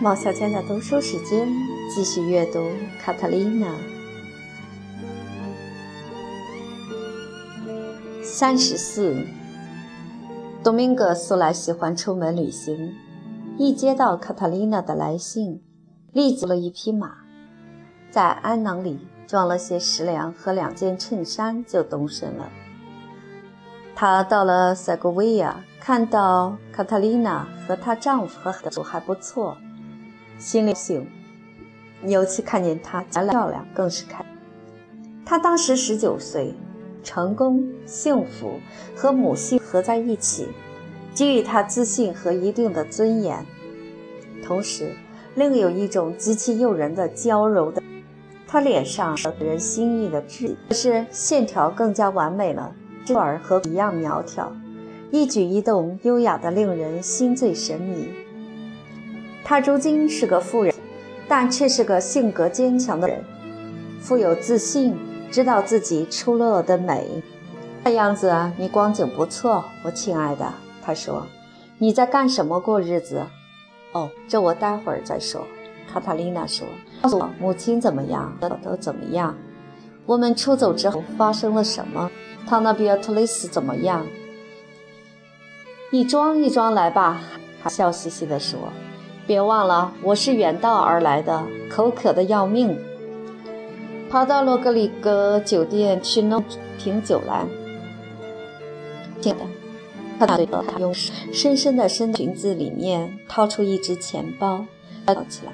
毛小娟的读书时间，继续阅读《卡特琳娜》三十四。多明戈素来喜欢出门旅行，一接到卡特琳娜的来信，立即了一匹马，在鞍囊里装了些食粮和两件衬衫，就动身了。他到了塞格维亚，看到卡塔琳娜和她丈夫和孩子还不错。心里幸，尤其看见她漂亮，更是开。她当时十九岁，成功、幸福和母系合在一起，给予她自信和一定的尊严。同时，另有一种极其诱人的娇柔的，她脸上惹人心意的痣，可是线条更加完美了，这儿和一样苗条，一举一动优雅的令人心醉神迷。她如今是个富人，但却是个性格坚强的人，富有自信，知道自己出落的美。看样子你光景不错，我亲爱的。他说：“你在干什么过日子？”哦，这我待会儿再说。卡塔琳娜说：“告诉我，母亲怎么样？都怎么样？我们出走之后发生了什么？他那比尔特雷斯怎么样？”一桩一桩来吧。他笑嘻嘻地说。别忘了，我是远道而来的，口渴的要命，跑到罗格里格酒店去弄瓶酒来。亲爱的，他对他用深深的伸裙子里面掏出一只钱包，抱起来。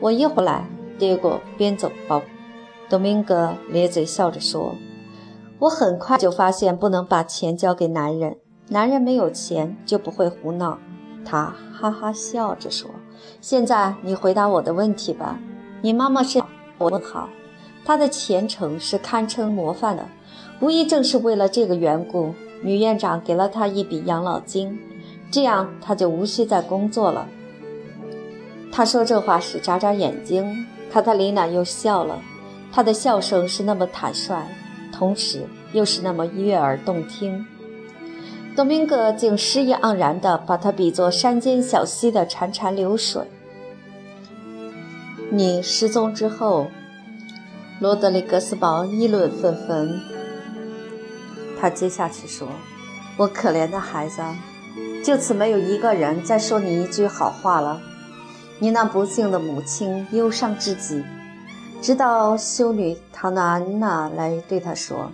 我一会儿来，结果边走包。多明戈咧嘴笑着说：“我很快就发现不能把钱交给男人，男人没有钱就不会胡闹。”他。哈哈笑着说：“现在你回答我的问题吧。你妈妈是？我问好。她的前程是堪称模范的，无疑正是为了这个缘故，女院长给了她一笔养老金，这样她就无需再工作了。”他说这话时眨眨眼睛，卡特琳娜又笑了，她的笑声是那么坦率，同时又是那么悦耳动听。多明戈竟诗意盎然地把它比作山间小溪的潺潺流水。你失踪之后，罗德里格斯堡议论纷纷。他接下去说：“我可怜的孩子，就此没有一个人再说你一句好话了。你那不幸的母亲忧伤至极，直到修女唐娜安娜来对她说，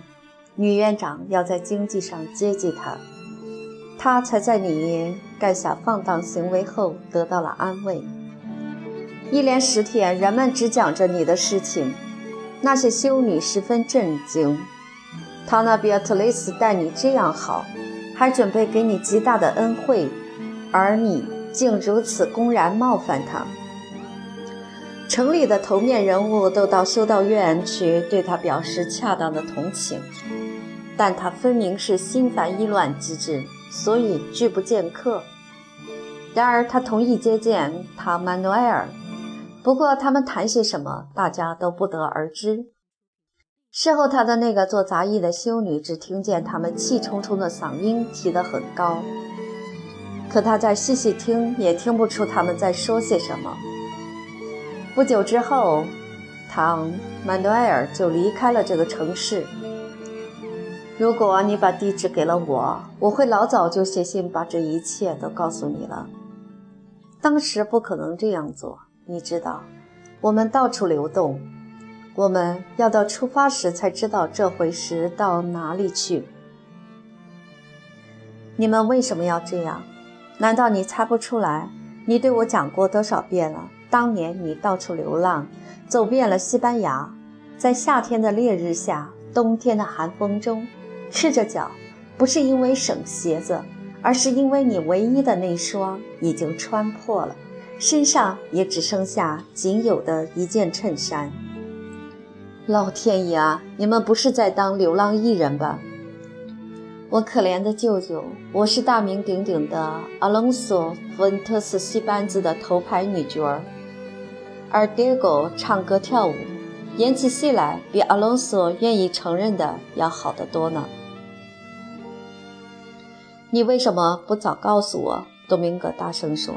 女院长要在经济上接济她。”他才在你干下放荡行为后得到了安慰。一连十天，人们只讲着你的事情。那些修女十分震惊。唐纳比尔特雷斯待你这样好，还准备给你极大的恩惠，而你竟如此公然冒犯他。城里的头面人物都到修道院去对他表示恰当的同情，但他分明是心烦意乱之至。所以拒不见客。然而他同意接见唐曼努埃尔，不过他们谈些什么，大家都不得而知。事后，他的那个做杂役的修女只听见他们气冲冲的嗓音提得很高，可他再细细听，也听不出他们在说些什么。不久之后，唐曼努埃尔就离开了这个城市。如果你把地址给了我，我会老早就写信把这一切都告诉你了。当时不可能这样做，你知道，我们到处流动，我们要到出发时才知道这回时到哪里去。你们为什么要这样？难道你猜不出来？你对我讲过多少遍了？当年你到处流浪，走遍了西班牙，在夏天的烈日下，冬天的寒风中。赤着脚，不是因为省鞋子，而是因为你唯一的那双已经穿破了，身上也只剩下仅有的一件衬衫。老天爷啊！你们不是在当流浪艺人吧？我可怜的舅舅，我是大名鼎鼎的阿隆索·福恩特斯戏班子的头牌女角儿，而 Diego 唱歌跳舞，演起戏来比阿隆索愿意承认的要好得多呢。你为什么不早告诉我？多明戈大声说：“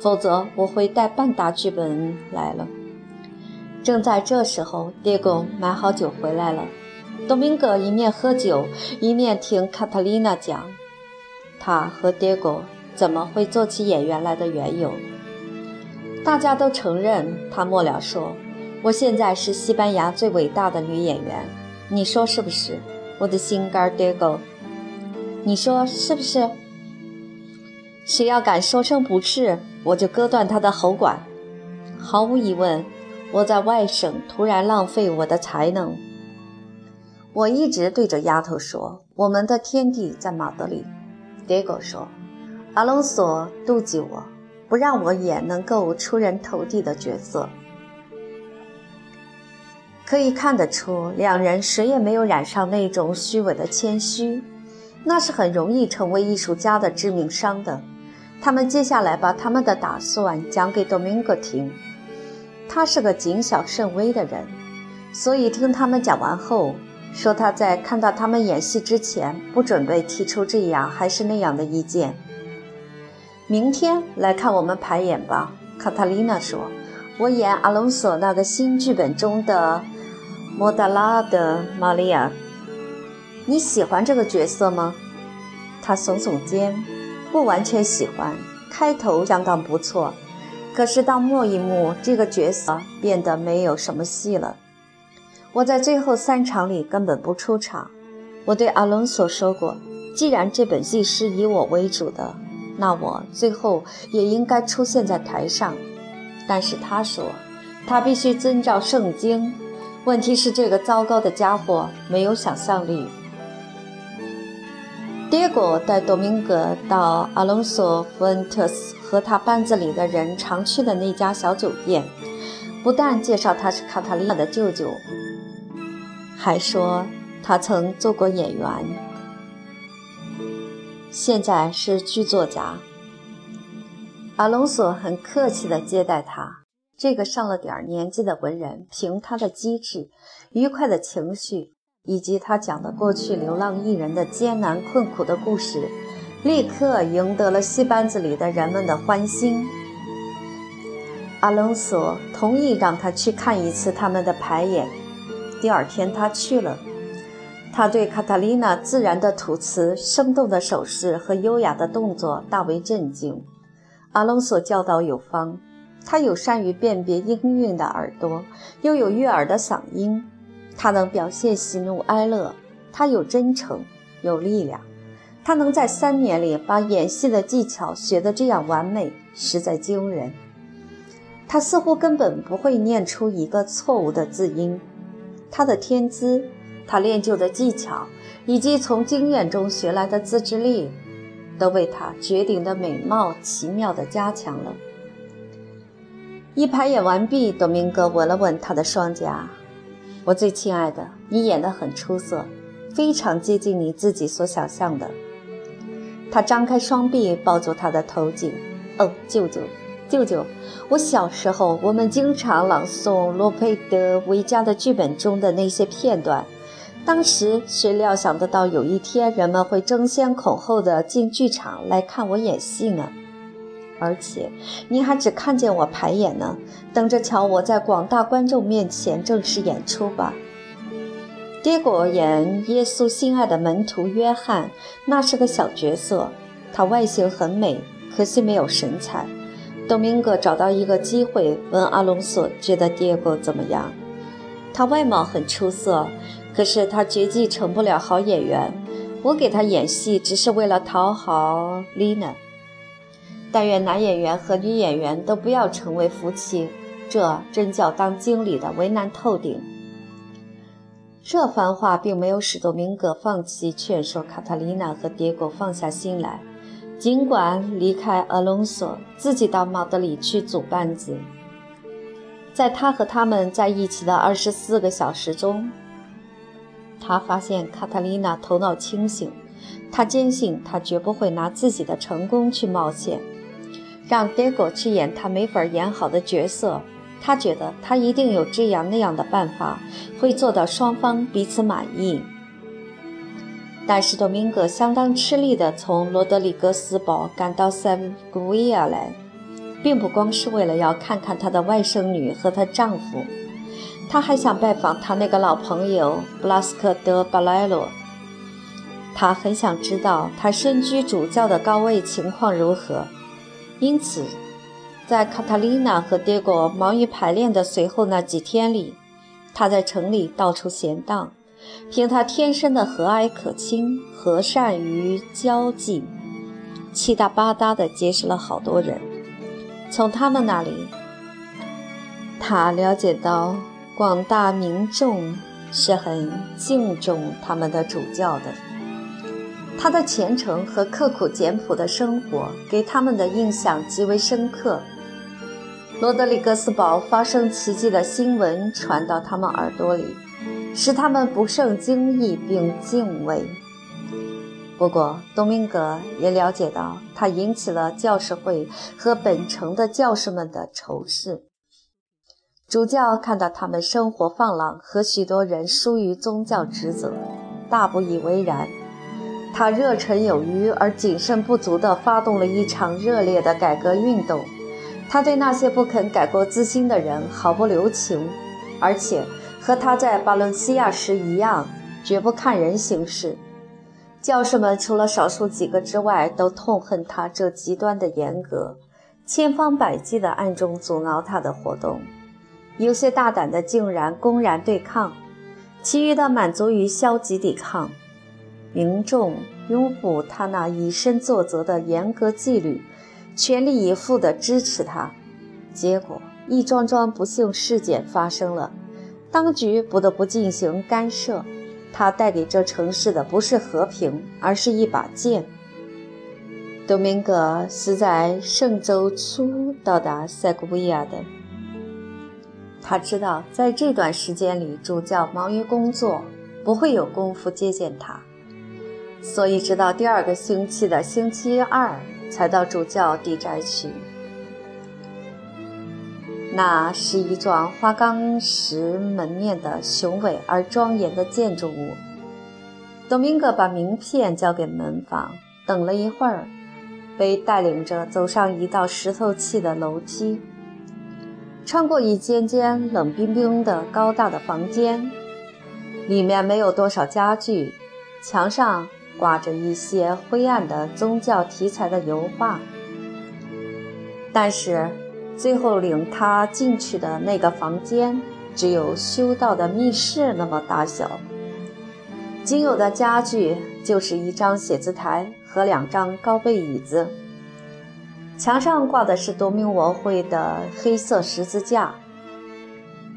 否则我会带半打剧本来了。正在这时候，迭戈买好酒回来了。多明戈一面喝酒，一面听卡塔琳娜讲他和迭戈怎么会做起演员来的缘由。大家都承认，他末了说：“我现在是西班牙最伟大的女演员，你说是不是，我的心肝迭戈？你说是不是？谁要敢说声不是，我就割断他的喉管。毫无疑问，我在外省突然浪费我的才能。”我一直对着丫头说：“我们的天地在马德里。”迭戈说：“阿隆索妒忌我，不让我演能够出人头地的角色。”可以看得出，两人谁也没有染上那种虚伪的谦虚，那是很容易成为艺术家的致命伤的。他们接下来把他们的打算讲给多明戈听，他是个谨小慎微的人，所以听他们讲完后。说他在看到他们演戏之前，不准备提出这样还是那样的意见。明天来看我们排演吧，卡塔琳娜说：“我演阿隆索那个新剧本中的莫达拉的玛利亚。你喜欢这个角色吗？”他耸耸肩，不完全喜欢。开头相当不错，可是到末一幕，这个角色变得没有什么戏了。我在最后三场里根本不出场。我对阿隆索说过，既然这本戏是以我为主的，那我最后也应该出现在台上。但是他说，他必须遵照圣经。问题是这个糟糕的家伙没有想象力。结果带多明戈到阿隆索·福恩特斯和他班子里的人常去的那家小酒店，不但介绍他是卡塔利娜的舅舅。还说他曾做过演员，现在是剧作家。阿隆索很客气地接待他。这个上了点年纪的文人，凭他的机智、愉快的情绪，以及他讲的过去流浪艺人的艰难困苦的故事，立刻赢得了戏班子里的人们的欢心。阿隆索同意让他去看一次他们的排演。第二天，他去了。他对卡塔琳娜自然的吐词、生动的手势和优雅的动作大为震惊。阿隆索教导有方，他有善于辨别音韵的耳朵，又有悦耳的嗓音。他能表现喜怒哀乐，他有真诚，有力量。他能在三年里把演戏的技巧学得这样完美，实在惊人。他似乎根本不会念出一个错误的字音。他的天资，他练就的技巧，以及从经验中学来的自制力，都为他绝顶的美貌奇妙地加强了。一排演完毕，董明哥吻了吻他的双颊：“我最亲爱的，你演得很出色，非常接近你自己所想象的。”他张开双臂抱住他的头颈：“哦，舅舅。”舅舅，我小时候，我们经常朗诵罗佩德维加的剧本中的那些片段。当时谁料想得到有一天人们会争先恐后的进剧场来看我演戏呢？而且你还只看见我排演呢，等着瞧我在广大观众面前正式演出吧。迭戈演耶稣心爱的门徒约翰，那是个小角色，他外形很美，可惜没有神采。多明戈找到一个机会问阿隆索：“觉得迭戈怎么样？”他外貌很出色，可是他绝技成不了好演员。我给他演戏只是为了讨好丽娜。但愿男演员和女演员都不要成为夫妻，这真叫当经理的为难透顶。这番话并没有使多明戈放弃劝说卡塔琳娜和迭戈放下心来。尽管离开阿隆索，自己到马德里去组班子，在他和他们在一起的二十四个小时中，他发现卡塔琳娜头脑清醒。他坚信他绝不会拿自己的成功去冒险，让 Diego 去演他没法演好的角色。他觉得他一定有这样那样的办法，会做到双方彼此满意。但是多明戈相当吃力地从罗德里格斯堡赶到塞维亚来，并不光是为了要看看她的外甥女和她丈夫，她还想拜访她那个老朋友布拉斯科德巴莱罗。他很想知道他身居主教的高位情况如何，因此，在卡塔琳娜和迭戈忙于排练的随后那几天里，他在城里到处闲荡，凭他天生的和蔼可亲、和善于交际，七大八八地结识了好多人。从他们那里，他了解到广大民众是很敬重他们的主教的。他的虔诚和刻苦简朴的生活给他们的印象极为深刻。罗德里格斯堡发生奇迹的新闻传到他们耳朵里，使他们不胜惊异并敬畏。不过，多明戈也了解到，他引起了教士会和本城的教士们的仇视。主教看到他们生活放浪和许多人疏于宗教职责，大不以为然。他热忱有余而谨慎不足地发动了一场热烈的改革运动。他对那些不肯改过自新的人毫不留情，而且和他在巴伦西亚时一样，绝不看人行事。教士们除了少数几个之外，都痛恨他这极端的严格，千方百计地暗中阻挠他的活动。有些大胆的竟然公然对抗，其余的满足于消极抵抗。民众拥护他那以身作则的严格纪律，全力以赴地支持他。结果，一桩桩不幸事件发生了，当局不得不进行干涉。他带给这城市的不是和平，而是一把剑。多明戈是在圣周初到达塞古维亚的。他知道，在这段时间里，主教忙于工作，不会有功夫接见他。所以，直到第二个星期的星期二才到主教邸宅去。那是一幢花岗石门面的雄伟而庄严的建筑物。多明戈把名片交给门房，等了一会儿，被带领着走上一道石头砌的楼梯，穿过一间间冷冰冰的高大的房间，里面没有多少家具，墙上。挂着一些灰暗的宗教题材的油画，但是最后领他进去的那个房间只有修道的密室那么大小，仅有的家具就是一张写字台和两张高背椅子。墙上挂的是多明我会的黑色十字架。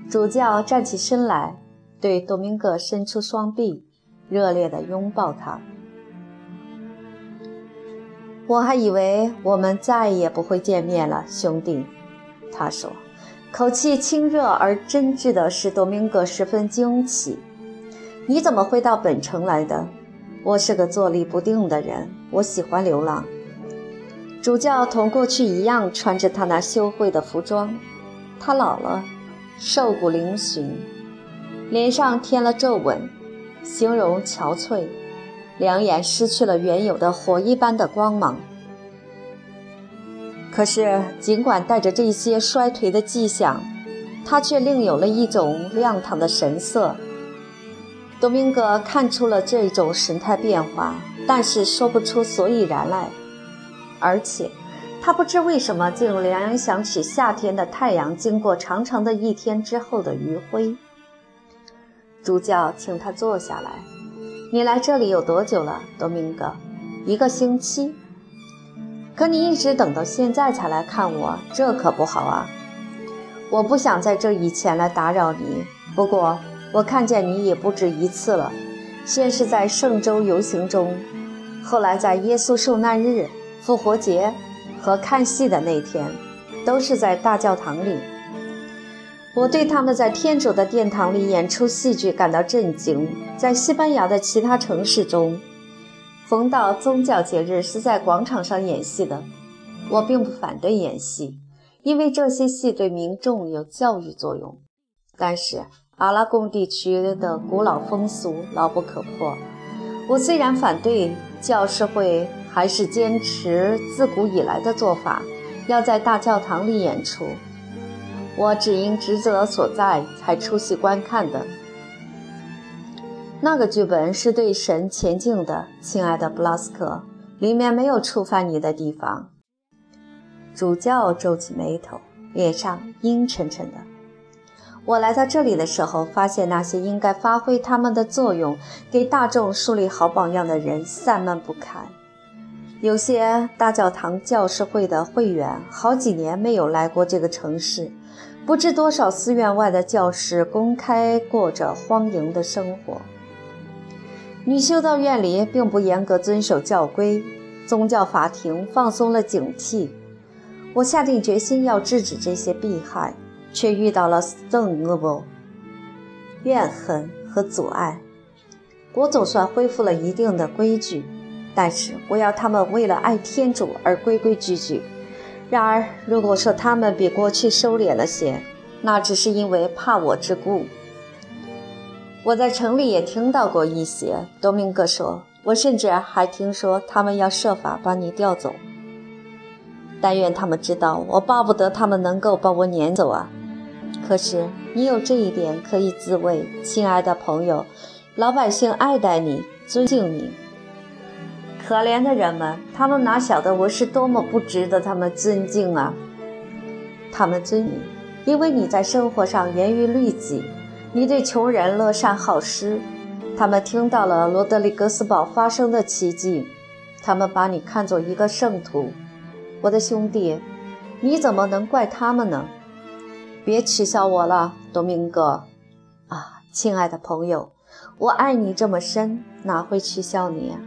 主教站起身来，对多明戈伸出双臂，热烈地拥抱他。我还以为我们再也不会见面了，兄弟。”他说，口气清热而真挚的使多明戈十分惊奇。“你怎么会到本城来的？我是个坐立不定的人，我喜欢流浪。”主教同过去一样穿着他那羞愧的服装。他老了，瘦骨嶙峋，脸上添了皱纹，形容憔悴。两眼失去了原有的火一般的光芒，可是尽管带着这些衰颓的迹象，他却另有了一种亮堂的神色。多明戈看出了这种神态变化，但是说不出所以然来，而且他不知为什么竟联想起夏天的太阳经过长长的一天之后的余晖。主教请他坐下来。你来这里有多久了，多明戈？一个星期。可你一直等到现在才来看我，这可不好啊！我不想在这以前来打扰你。不过我看见你也不止一次了，先是在圣周游行中，后来在耶稣受难日、复活节和看戏的那天，都是在大教堂里。我对他们在天主的殿堂里演出戏剧感到震惊。在西班牙的其他城市中，逢到宗教节日是在广场上演戏的。我并不反对演戏，因为这些戏对民众有教育作用。但是阿拉贡地区的古老风俗牢不可破。我虽然反对教士会，还是坚持自古以来的做法，要在大教堂里演出，我只因职责所在才出席观看的。那个剧本是对神前进的，亲爱的布拉斯克，里面没有触犯你的地方。主教皱起眉头，脸上阴沉沉的。我来到这里的时候，发现那些应该发挥他们的作用，给大众树立好榜样的人散漫不堪。有些大教堂教士会的会员好几年没有来过这个城市，不知多少寺院外的教士公开过着荒淫的生活。女修道院里并不严格遵守教规，宗教法庭放松了警惕。我下定决心要制止这些弊害。却遇到了憎恶、怨恨和阻碍。我总算恢复了一定的规矩，但是我要他们为了爱天主而规规矩矩。然而，如果说他们比过去收敛了些，那只是因为怕我之故。我在城里也听到过一些。多明戈说，我甚至还听说他们要设法把你调走。但愿他们知道，我巴不得他们能够把我撵走啊！可是你有这一点可以自慰，亲爱的朋友，老百姓爱戴你，尊敬你。可怜的人们，他们哪晓得我是多么不值得他们尊敬啊！他们尊你，因为你在生活上严于律己，你对穷人乐善好施。他们听到了罗德里格斯堡发生的奇迹，他们把你看作一个圣徒。我的兄弟，你怎么能怪他们呢？别取笑我了，多明戈。啊，亲爱的朋友，我爱你这么深，哪会取笑你呀？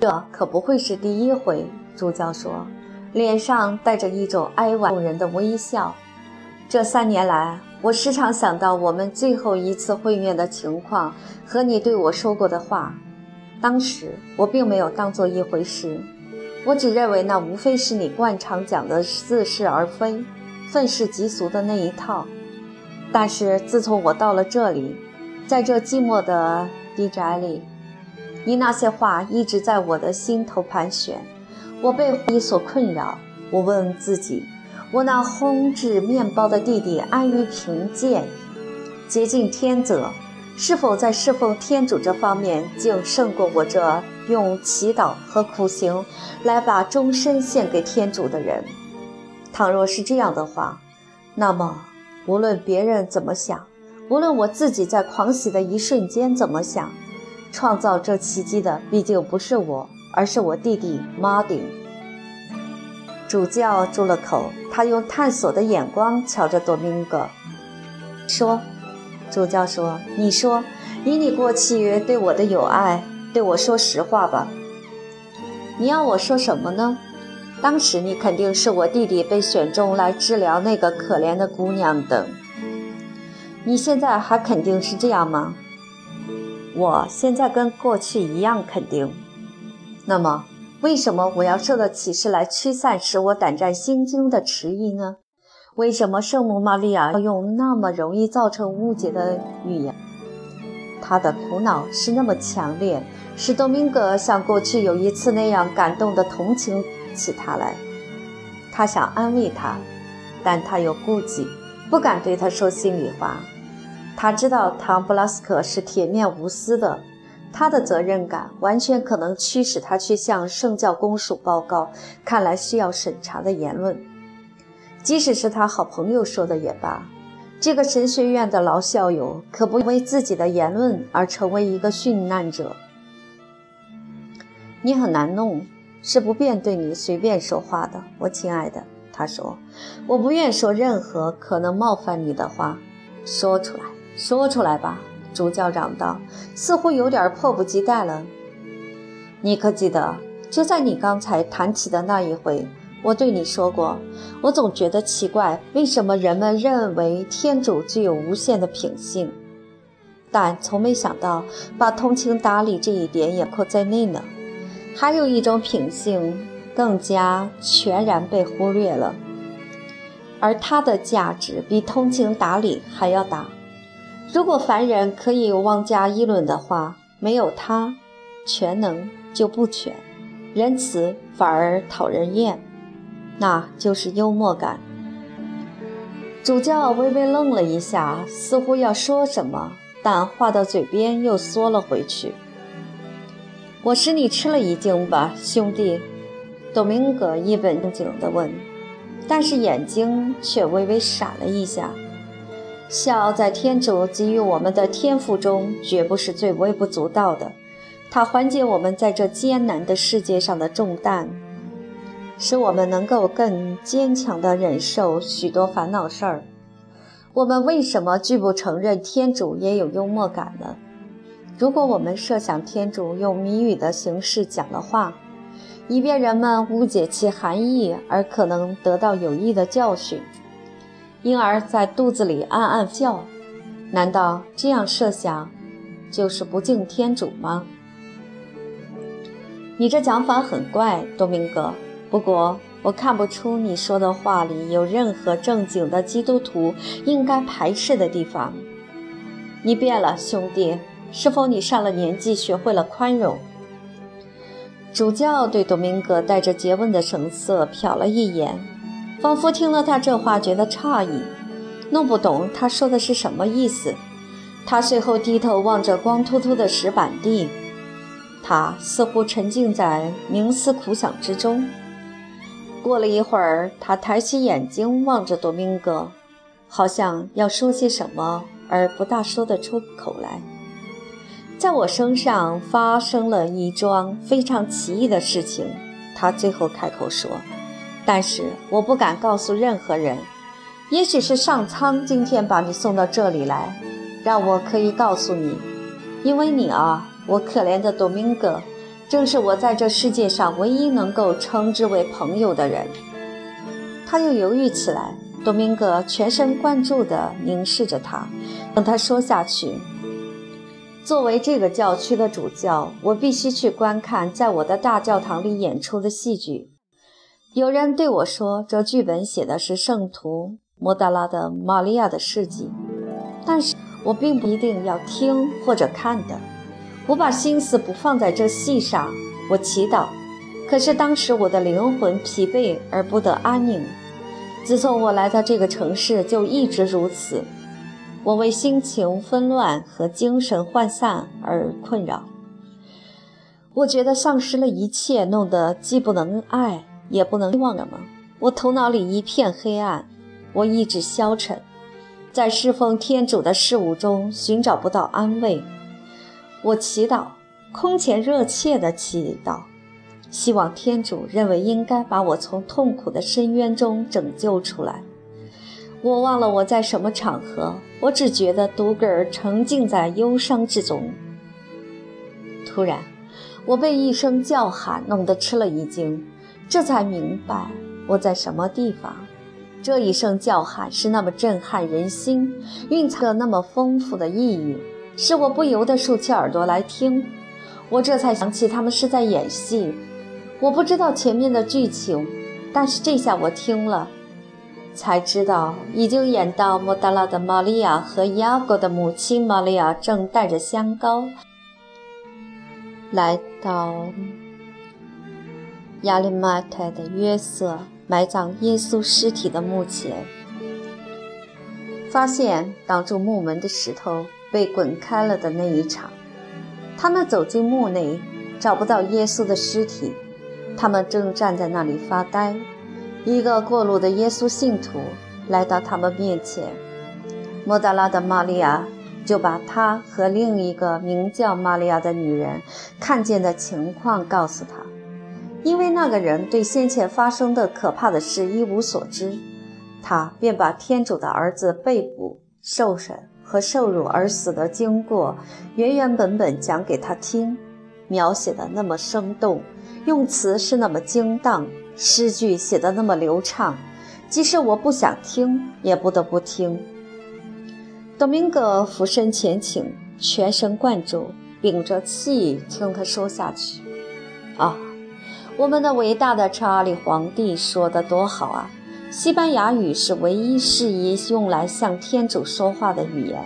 这可不会是第一回。主教说，脸上带着一种哀婉动人的微笑。这三年来，我时常想到我们最后一次会面的情况和你对我说过的话。当时我并没有当做一回事，我只认为那无非是你惯常讲的似是而非。愤世嫉俗的那一套，但是自从我到了这里，在这寂寞的地宅里，你那些话一直在我的心头盘旋。我被你所困扰。我问自己：我那烘制面包的弟弟安于贫贱，竭尽天责，是否在侍奉天主这方面竟胜过我这用祈祷和苦行来把终身献给天主的人？倘若是这样的话，那么无论别人怎么想，无论我自己在狂喜的一瞬间怎么想，创造这奇迹的毕竟不是我，而是我弟弟马丁。主教住了口，他用探索的眼光瞧着多明戈，说：“主教说，你说，以你过去对我的友爱，对我说实话吧。你要我说什么呢？”当时你肯定是我弟弟被选中来治疗那个可怜的姑娘的。你现在还肯定是这样吗？我现在跟过去一样肯定。那么，为什么我要受到启示来驱散使我胆战心惊的迟疑呢？为什么圣母玛利亚要用那么容易造成误解的语言？她的苦恼是那么强烈，使多明戈像过去有一次那样感动的同情。起他来，他想安慰他，但他有顾忌，不敢对他说心里话。他知道唐布拉斯克是铁面无私的，他的责任感完全可能驱使他去向圣教公署报告看来需要审查的言论。即使是他好朋友说的也罢，这个神学院的老校友可不为自己的言论而成为一个殉难者。你很难弄。是不便对你随便说话的，我亲爱的。他说：“我不愿说任何可能冒犯你的话，说出来，说出来吧。”主教嚷道，似乎有点迫不及待了。你可记得，就在你刚才谈起的那一回，我对你说过，我总觉得奇怪，为什么人们认为天主具有无限的品性，但从没想到把通情达理这一点也括在内呢？还有一种品性更加全然被忽略了，而它的价值比通情达理还要大。如果凡人可以妄加议论的话，没有它，全能就不全，仁慈反而讨人厌。那就是幽默感。主教微微愣了一下，似乎要说什么，但话到嘴边又缩了回去。我使你吃了一惊吧，兄弟？董明格一本正经地问，但是眼睛却微微闪了一下。笑在天主给予我们的天赋中，绝不是最微不足道的。它缓解我们在这艰难的世界上的重担。使我们能够更坚强地忍受许多烦恼事儿。我们为什么拒不承认天主也有幽默感呢？如果我们设想天主用谜语的形式讲了话，以便人们误解其含义而可能得到有益的教训，婴儿在肚子里暗暗笑，难道这样设想就是不敬天主吗？你这讲法很怪，多明戈。不过，我看不出你说的话里有任何正经的基督徒应该排斥的地方。你变了，兄弟，是否你上了年纪，学会了宽容？主教对多明戈带着诘问的神色瞟了一眼，仿佛听了他这话觉得诧异，弄不懂他说的是什么意思。他随后低头望着光秃秃的石板地，他似乎沉浸在冥思苦想之中。过了一会儿，他抬起眼睛望着多明戈，好像要说些什么，而不大说得出口来。在我身上发生了一桩非常奇异的事情，他最后开口说：“但是我不敢告诉任何人。也许是上苍今天把你送到这里来，让我可以告诉你，因为你啊，我可怜的多明戈。”正是我在这世界上唯一能够称之为朋友的人。他又犹豫起来。多明戈全神贯注地凝视着他，等他说下去。作为这个教区的主教，我必须去观看在我的大教堂里演出的戏剧。有人对我说，这剧本写的是圣徒莫达拉的玛利亚的事迹，但是我并不一定要听或者看的。我把心思不放在这戏上，我祈祷。可是当时我的灵魂疲惫而不得安宁。自从我来到这个城市，就一直如此。我为心情纷乱和精神涣散而困扰。我觉得丧失了一切，弄得既不能爱，也不能希望什么。我头脑里一片黑暗，我意志消沉，在侍奉天主的事物中寻找不到安慰。我祈祷，空前热切地祈祷，希望天主认为应该把我从痛苦的深渊中拯救出来。我忘了我在什么场合，我只觉得独个儿沉浸在忧伤之中。突然，我被一声叫喊弄得吃了一惊，这才明白我在什么地方。这一声叫喊是那么震撼人心，蕴藏着那么丰富的意蕴。使我不由得竖起耳朵来听，我这才想起他们是在演戏。我不知道前面的剧情，但是这下我听了，才知道已经演到莫达拉的玛利亚和亚哥的母亲玛利亚正带着香膏来到亚利马泰的约瑟埋葬耶稣尸体的墓前，发现挡住墓门的石头。被滚开了的那一场，他们走进墓内，找不到耶稣的尸体。他们正站在那里发呆。一个过路的耶稣信徒来到他们面前，莫达拉的玛利亚就把他和另一个名叫玛利亚的女人看见的情况告诉他。因为那个人对先前发生的可怕的事一无所知，他便把天主的儿子被捕、受审。和受辱而死的经过，原原本本讲给他听，描写的那么生动，用词是那么精当，诗句写的那么流畅，即使我不想听，也不得不听。多明戈俯身前倾，全神贯注，屏着气听他说下去。啊，我们的伟大的查理皇帝说的多好啊！西班牙语是唯一适宜用来向天主说话的语言，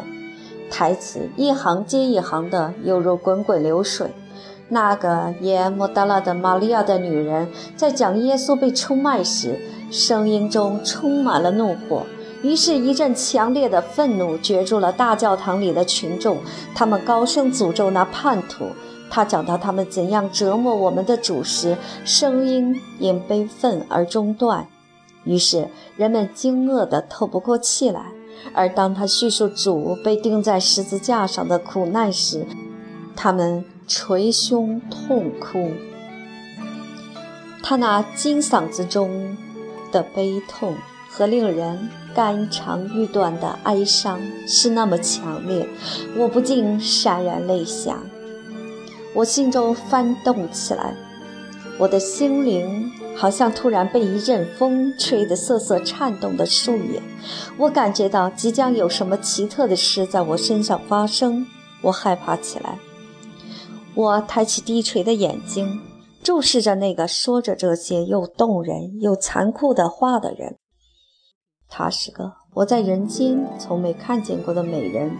台词一行接一行的，犹如滚滚流水，那个耶莫达拉的玛利亚的女人在讲耶稣被出卖时，声音中充满了怒火。于是，一阵强烈的愤怒攫住了大教堂里的群众，他们高声诅咒那叛徒。他讲到他们怎样折磨我们的主时，声音因悲愤而中断。于是，人们惊愕得透不过气来。而当他叙述主被钉在十字架上的苦难时，他们捶胸痛哭。他那金嗓子中的悲痛和令人肝肠欲断的哀伤是那么强烈，我不禁潸然泪下。我心中翻动起来，我的心灵。好像突然被一阵风吹得瑟瑟颤动的树叶，我感觉到即将有什么奇特的事在我身上发生，我害怕起来。我抬起低垂的眼睛，注视着那个说着这些又动人又残酷的话的人。她是个我在人间从没看见过的美人，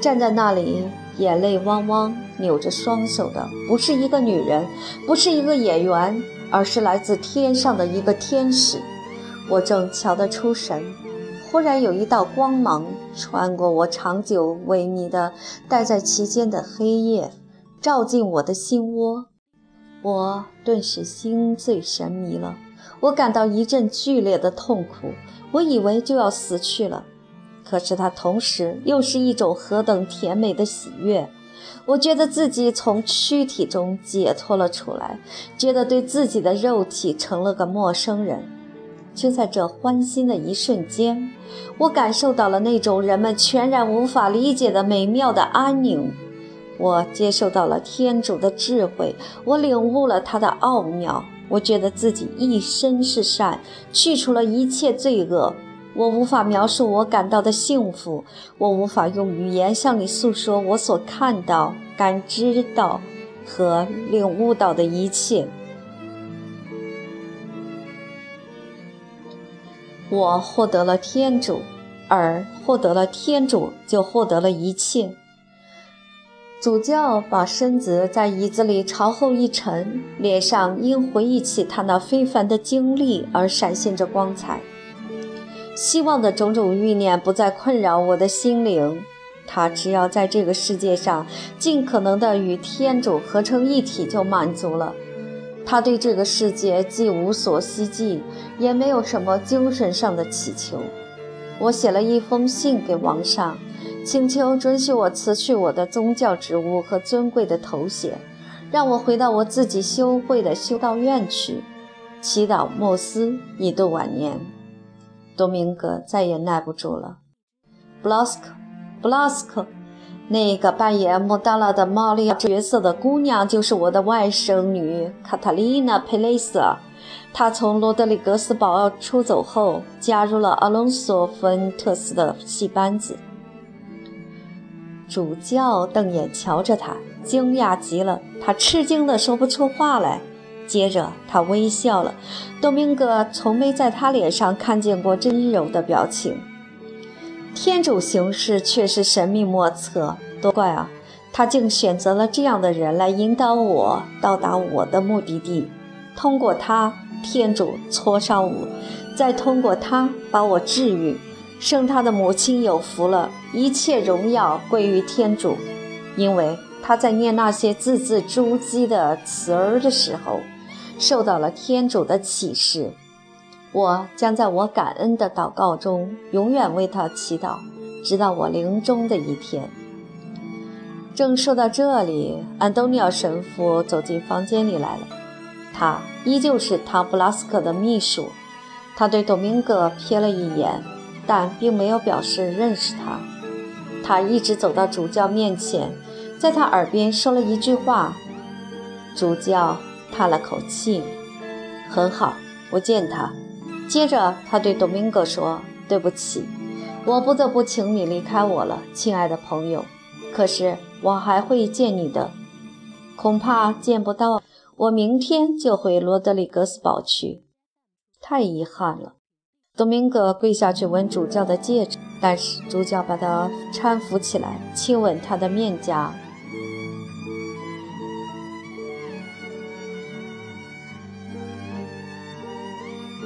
站在那里，眼泪汪汪，扭着双手的，不是一个女人，不是一个演员。而是来自天上的一个天使。我正瞧得出神，忽然有一道光芒穿过我长久萎靡的待在其间的黑夜，照进我的心窝。我顿时心醉神迷了。我感到一阵剧烈的痛苦，我以为就要死去了。可是它同时又是一种何等甜美的喜悦。我觉得自己从躯体中解脱了出来，觉得对自己的肉体成了个陌生人。就在这欢欣的一瞬间，我感受到了那种人们全然无法理解的美妙的安宁。我接受到了天主的智慧，我领悟了他的奥妙。我觉得自己一生是善，去除了一切罪恶。我无法描述我感到的幸福，我无法用语言向你诉说我所看到、感知到和领悟到的一切。我获得了天主，而获得了天主就获得了一切。主教把身子在椅子里朝后一沉，脸上因回忆起他那非凡的经历而闪现着光彩。希望的种种欲念不再困扰我的心灵，他只要在这个世界上尽可能的与天主合成一体就满足了。他对这个世界既无所希冀，也没有什么精神上的祈求。我写了一封信给王上，请求准许我辞去我的宗教职务和尊贵的头衔，让我回到我自己修会的修道院去，祈祷莫斯，以度晚年。多明戈再也耐不住了。布拉斯克，布拉斯克，那个扮演莫达拉的玛利亚角色的姑娘，就是我的外甥女卡塔丽娜·佩雷瑟。她从罗德里格斯堡出走后，加入了阿隆索·弗恩特斯的戏班子。主教瞪眼瞧着他，惊讶极了，他吃惊的说不出话来。接着，他微笑了。多明戈从没在他脸上看见过真柔的表情。天主行事却是神秘莫测，多怪啊！他竟选择了这样的人来引导我到达我的目的地。通过他，天主磋商我，再通过他把我治愈。生他的母亲有福了，一切荣耀归于天主，因为他在念那些字字珠玑的词儿的时候。受到了天主的启示，我将在我感恩的祷告中永远为他祈祷，直到我临终的一天。正说到这里，安东尼奥神父走进房间里来了，他依旧是汤布拉斯克的秘书。他对多明戈瞥了一眼，但并没有表示认识他。他一直走到主教面前，在他耳边说了一句话：“主教。”叹了口气，很好，不见他。接着，他对多明戈说：“对不起，我不得不请你离开我了，亲爱的朋友。可是我还会见你的，恐怕见不到。我明天就回罗德里格斯堡去，太遗憾了。”多明戈跪下去吻主教的戒指，但是主教把他搀扶起来，亲吻他的面颊，